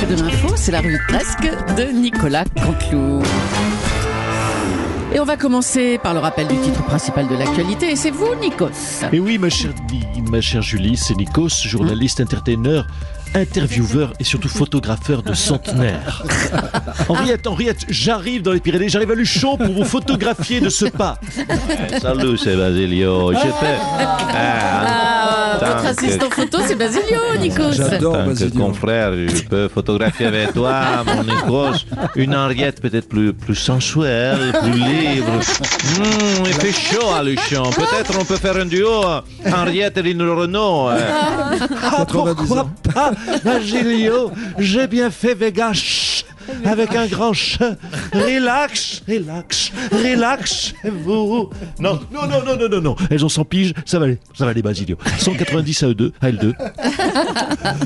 presque de l'info, c'est la revue de presque de Nicolas Canteloup. Et on va commencer par le rappel du titre principal de l'actualité, et c'est vous, Nikos. Et oui, ma chère, ma chère Julie, c'est Nikos, journaliste, entertainer, intervieweur et surtout photographeur de centenaire. Henriette, Henriette, j'arrive dans les Pyrénées, j'arrive à Luchon pour vous photographier de ce pas. Salut, c'est Basilio. Je fais. Ah, votre assistant photo, c'est Basilio, Nikos. J'adore Basilio. confrère, je peux photographier avec toi, mon Nikos, une Henriette peut-être plus, plus sensuelle, plus libre. Hum, il fait chaud à Luchon. Peut-être on peut faire un duo, Henriette et Lino Renault. Ah, 90 pourquoi pas, Agilio J'ai bien fait Vega chut, avec un grand ch. Relax, relax, relax, vous. Non, non, non, non, non, non, non. Elles ont 100 piges, ça va aller, ça va aller, Basilio. 190 à E2, à L2.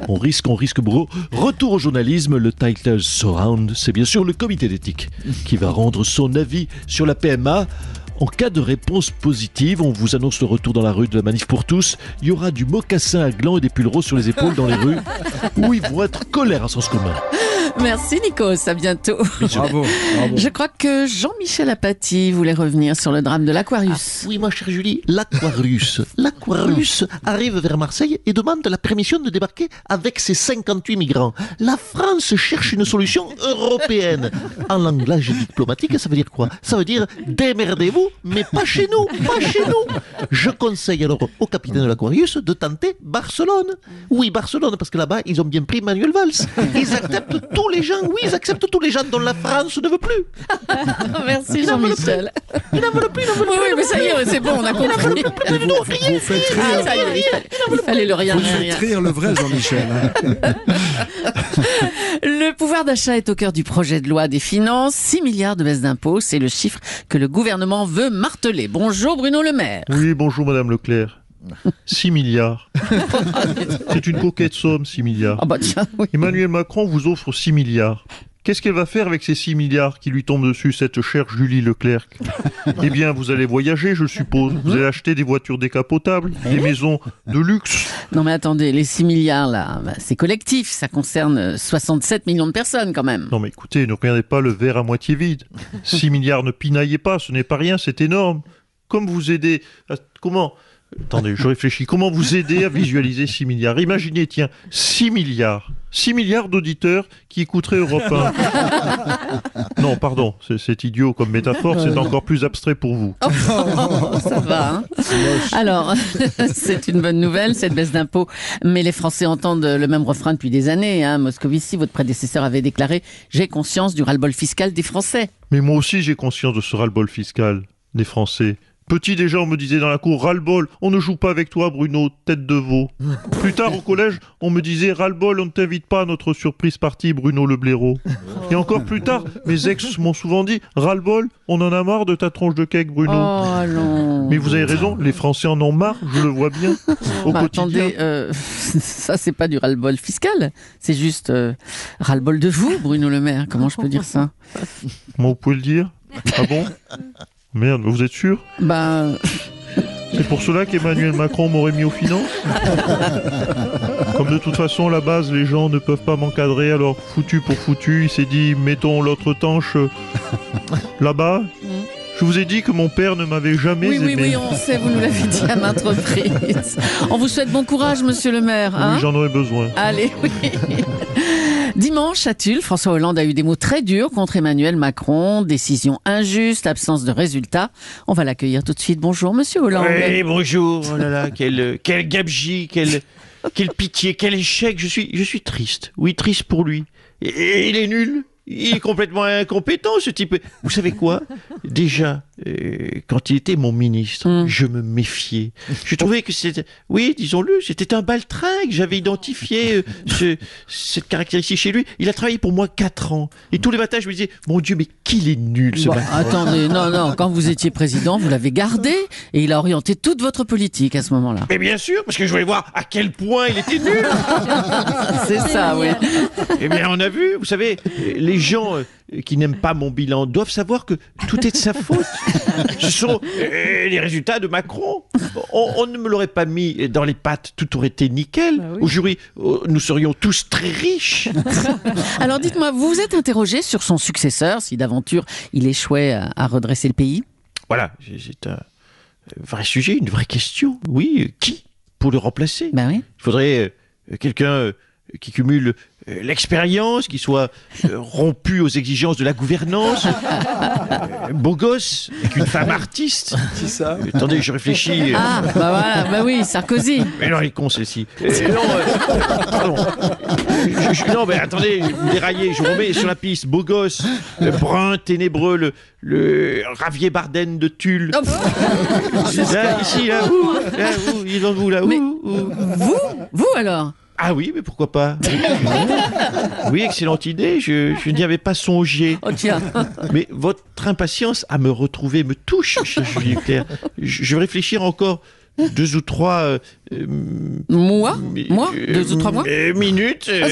On risque, on risque, bro. Retour au journalisme, le Title Surround, c'est bien sûr le comité d'éthique qui va rendre son avis sur la PMA. En cas de réponse positive, on vous annonce le retour dans la rue de la manif pour tous. Il y aura du mocassin à gland et des pulls roses sur les épaules dans les rues où ils vont être colère à sens commun. Merci, Nikos. À bientôt. Bravo, bravo. Je crois que Jean-Michel Apathy voulait revenir sur le drame de l'Aquarius. Oui, ma chère Julie, l'Aquarius. L'Aquarius arrive vers Marseille et demande la permission de débarquer avec ses 58 migrants. La France cherche une solution européenne. En langage diplomatique, ça veut dire quoi? Ça veut dire démerdez-vous, mais pas chez nous, pas chez nous. Je conseille alors au capitaine de l'Aquarius de tenter Barcelone. Oui, Barcelone, parce que là-bas, ils ont bien pris Manuel Valls. Ils acceptent tous les gens, oui, ils acceptent tous les gens dont la France ne veut plus. Merci, Jean-Michel. Ils n'en veulent plus, ils n'en veulent Oui, oui, mais ça y est, c'est bon, on a compris. Et vous, vous faites Ah, rire, y est, il il fallait le rien, vous rien, faites rien. rire le vrai Jean-Michel. hein. Le pouvoir d'achat est au cœur du projet de loi des finances. 6 milliards de baisse d'impôts, c'est le chiffre que le gouvernement veut marteler. Bonjour Bruno Le Maire. Oui, bonjour Madame Leclerc. 6 milliards. C'est une coquette somme, 6 milliards. Ah bah tiens, oui. Emmanuel Macron vous offre 6 milliards. Qu'est-ce qu'elle va faire avec ces 6 milliards qui lui tombent dessus, cette chère Julie Leclerc? Eh bien, vous allez voyager, je suppose. Vous allez acheter des voitures décapotables, des maisons de luxe. Non mais attendez, les 6 milliards là, bah, c'est collectif, ça concerne euh, 67 millions de personnes quand même. Non mais écoutez, ne regardez pas le verre à moitié vide. 6 milliards, ne pinaillez pas, ce n'est pas rien, c'est énorme. Comme vous aider... à- Comment Attendez, je réfléchis. Comment vous aider à visualiser 6 milliards? Imaginez, tiens, 6 milliards. 6 milliards d'auditeurs qui écouteraient Europe 1. Non, pardon, c'est- idiot comme métaphore, c'est encore plus abstrait pour vous. Ça va, hein Alors, c'est une bonne nouvelle, cette baisse d'impôts. Mais les Français entendent le même refrain depuis des années. Hein. Moscovici, votre prédécesseur, avait déclaré « J'ai conscience du ras-le-bol fiscal des Français Mais moi aussi, j'ai conscience de ce ras-le-bol fiscal des Français. Petit déjà, on me disait dans la cour, ras-le-bol, on ne joue pas avec toi, Bruno, tête de veau. Plus tard, au collège, on me disait, ras-le-bol, on ne t'invite pas à notre surprise partie, Bruno le blaireau. Et encore plus tard, mes ex m'ont souvent dit, ras-le-bol, on en a marre de ta tronche de cake, ». Bruno. Oh non Mais vous avez raison, les Français en ont marre, je le vois bien, au Bah, quotidien. attendez, euh, ça c'est pas du ras-le-bol fiscal, c'est juste euh, ras-le-bol de vous, Bruno Le Maire. Comment je peux dire ça? Comment vous pouvez le dire? Ah bon? Merde, vous êtes sûr Bah, C'est pour cela qu'Emmanuel Macron m'aurait mis aux finances Comme de toute façon, à la base, les gens ne peuvent pas m'encadrer, alors foutu pour foutu, il s'est dit, mettons l'autre tanche là-bas. Je vous ai dit que mon père ne m'avait jamais oui, oui, aimé. oui, on sait, vous nous l'avez dit à maintes reprises. On vous souhaite bon courage, Monsieur le Maire. Hein Oui, j'en aurais besoin. Allez, oui. Dimanche à Tulle, François Hollande a eu des mots très durs contre Emmanuel Macron. Décision injuste, absence de résultats. On va l'accueillir tout de suite. Bonjour, Monsieur Hollande. Oui, bonjour. Oh là là, quel, quel gabegie, quel, quelle pitié, quel échec. Je suis, je suis triste. Oui, triste pour lui. Et, il est nul. Il est complètement incompétent, ce type. Vous savez quoi? Déjà, quand il était mon ministre, Mm. je me méfiais. Je trouvais que c'était, oui, disons-le, c'était un baltringue. J'avais identifié euh, ce- cette caractéristique chez lui. Il a travaillé pour moi quatre ans. Et tous les matins, je me disais, mon Dieu, mais qu'il est nul ce Bon, attendez, non, non, quand vous étiez président, vous l'avez gardé et il a orienté toute votre politique à ce moment-là. Mais bien sûr, parce que je voulais voir à quel point il était nul. C'est ça, oui. Eh bien, on a vu, vous savez, les gens euh, qui n'aiment pas mon bilan doivent savoir que tout est de sa faute. Ce sont euh, les résultats de Macron. On, on ne me l'aurait pas mis dans les pattes, tout aurait été nickel. Aujourd'hui, euh, nous serions tous très riches. Alors dites-moi, vous vous êtes interrogé sur son successeur, si d'aventure il échouait à, à redresser le pays? Voilà, c'est- c'est un vrai sujet, une vraie question. Oui, euh, qui pour le remplacer? Ben oui. Il faudrait quelqu'un euh, qui cumule euh, l'expérience, qui soit euh, rompu aux exigences de la gouvernance, euh, beau gosse, avec une femme artiste. C'est ça Euh, Attendez, je réfléchis. Ah, bah voilà, bah oui, Sarkozy. Mais non, elle est con celle-ci. Euh, non, euh, pardon. Je- je- non, mais attendez, vous déraillez, je vous remets sur la piste. Beau gosse, brun, ténébreux, le, le Ravier Barden de Tulle. Oh, Là, ici, là, ouh, là, ouh, il est dans vous, là, ouh. vous Vous alors? Ah oui, mais pourquoi pas Oui, excellente idée, je, je n'y avais pas songé. Oh tiens. Mais votre impatience à me retrouver me touche, cher Julie Leclerc. Je, je vais réfléchir encore deux ou trois... euh, euh, Moi mi- Moi euh, Deux ou trois mois euh, Minutes. euh,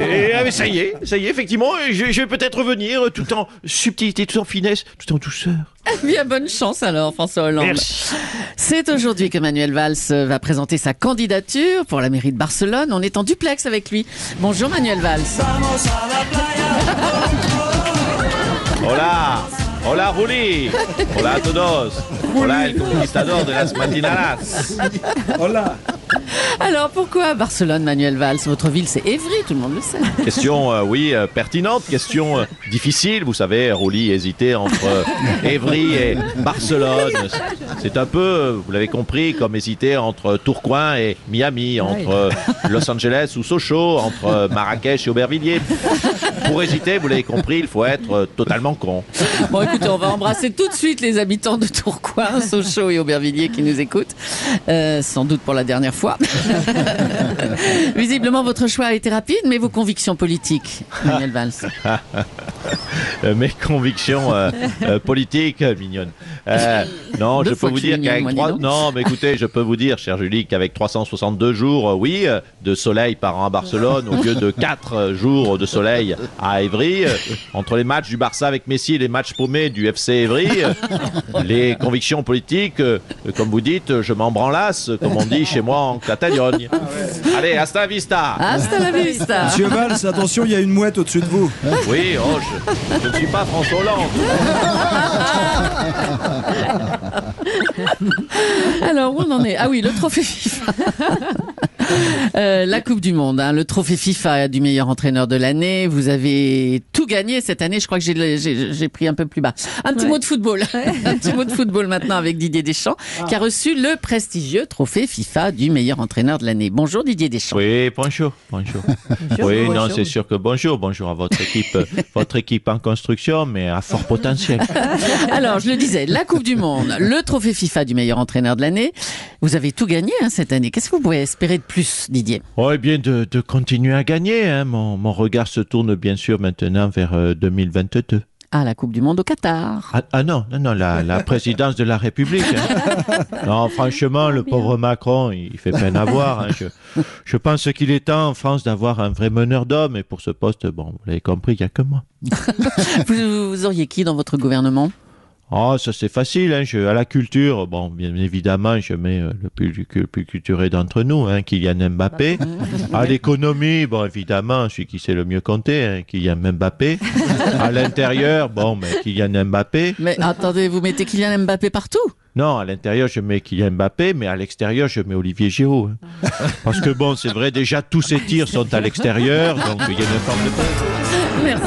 et, ah, mais ça y est, ça y est, effectivement, je, je vais peut-être revenir tout en subtilité, tout en finesse, tout en douceur. Bien bonne chance alors, François Hollande. C'est aujourd'hui que Manuel Valls euh, va présenter sa candidature pour la mairie de Barcelone. On est en duplex avec lui. Bonjour Manuel Valls. Hola, hola Juli, hola a todos, hola el conquistador de las matinadas. Hola Alors pourquoi Barcelone, Manuel Valls? Votre ville c'est Évry, tout le monde le sait. Question, euh, oui, euh, pertinente, question euh, difficile. Vous savez, Rouli hésitait entre euh, Évry et Barcelone. C'est un peu, vous l'avez compris, comme hésiter entre Tourcoing et Miami, entre euh, Los Angeles ou Sochaux, entre Marrakech et Aubervilliers. Pour hésiter, vous l'avez compris, il faut être euh, totalement con. Bon écoutez, on va embrasser tout de suite les habitants de Tourcoing, Sochaux et Aubervilliers qui nous écoutent. Euh, sans doute pour la dernière fois. Visiblement votre choix a été rapide, mais vos convictions politiques, Manuel Valls. Euh, mes convictions euh, politiques, mignonne. Non, Deux je peux vous dire qu'avec trois... non, mais écoutez, je peux vous dire, cher Julie, qu'avec 362 jours, oui, de soleil par an à Barcelone, au lieu de 4 jours de soleil à Évry, euh, entre les matchs du Barça avec Messi et les matchs paumés du FC Évry, euh, les convictions politiques, euh, comme vous dites, je m'en branlasse, comme on dit chez moi en Catalogne. Allez, hasta la vista. Hasta la vista. Monsieur Valls, attention, il y a une mouette au-dessus de vous. Oui, oh, je, je ne suis pas François Hollande. Alors, où on en est? Ah oui, le trophée FIFA. Euh, la Coupe du Monde, hein, le trophée FIFA du meilleur entraîneur de l'année. Vous avez tout gagné cette année. Je crois que j'ai- j'ai j'ai pris un peu plus bas. Un petit mot de football. un petit mot de football maintenant avec Didier Deschamps, qui a reçu le prestigieux trophée FIFA du meilleur entraîneur de l'année. Bonjour Didier Deschamps. Oui, bonjour, bonjour. oui, non, c'est sûr que bonjour, bonjour à votre équipe, votre équipe en construction, mais à fort potentiel. Alors, je le disais, la Coupe du Monde, le trophée FIFA du meilleur entraîneur de l'année. Vous avez tout gagné hein, cette année. Qu'est-ce que vous pouvez espérer de plus, Didier Oui, bien de, de continuer à gagner. Hein. Mon, mon regard se tourne bien sûr maintenant vers euh, 2022. Ah, la Coupe du Monde au Qatar. Ah, ah non, non, non, la, la présidence de la République. hein. Non, franchement, le pauvre Macron, il fait peine à voir. hein. Je, je pense qu'il est temps en France d'avoir un vrai meneur d'hommes. Et pour ce poste, bon, vous l'avez compris, il n'y a que moi. Vous, vous auriez qui dans votre gouvernement? Oh, ça c'est facile, hein. je, à la culture, bon, bien évidemment, je mets euh, le plus, le plus culturé d'entre nous, hein, Kylian Mbappé. À l'économie, bon, évidemment, celui qui sait le mieux compter, hein, Kylian Mbappé. À l'intérieur, bon, mais Kylian Mbappé. Mais attendez, vous mettez Kylian Mbappé partout? Non, à l'intérieur, je mets Kylian Mbappé, mais à l'extérieur, je mets Olivier Giroud. hein. Parce que bon, c'est vrai, déjà, tous ces tirs sont à l'extérieur, donc il y a une forme de... Merci.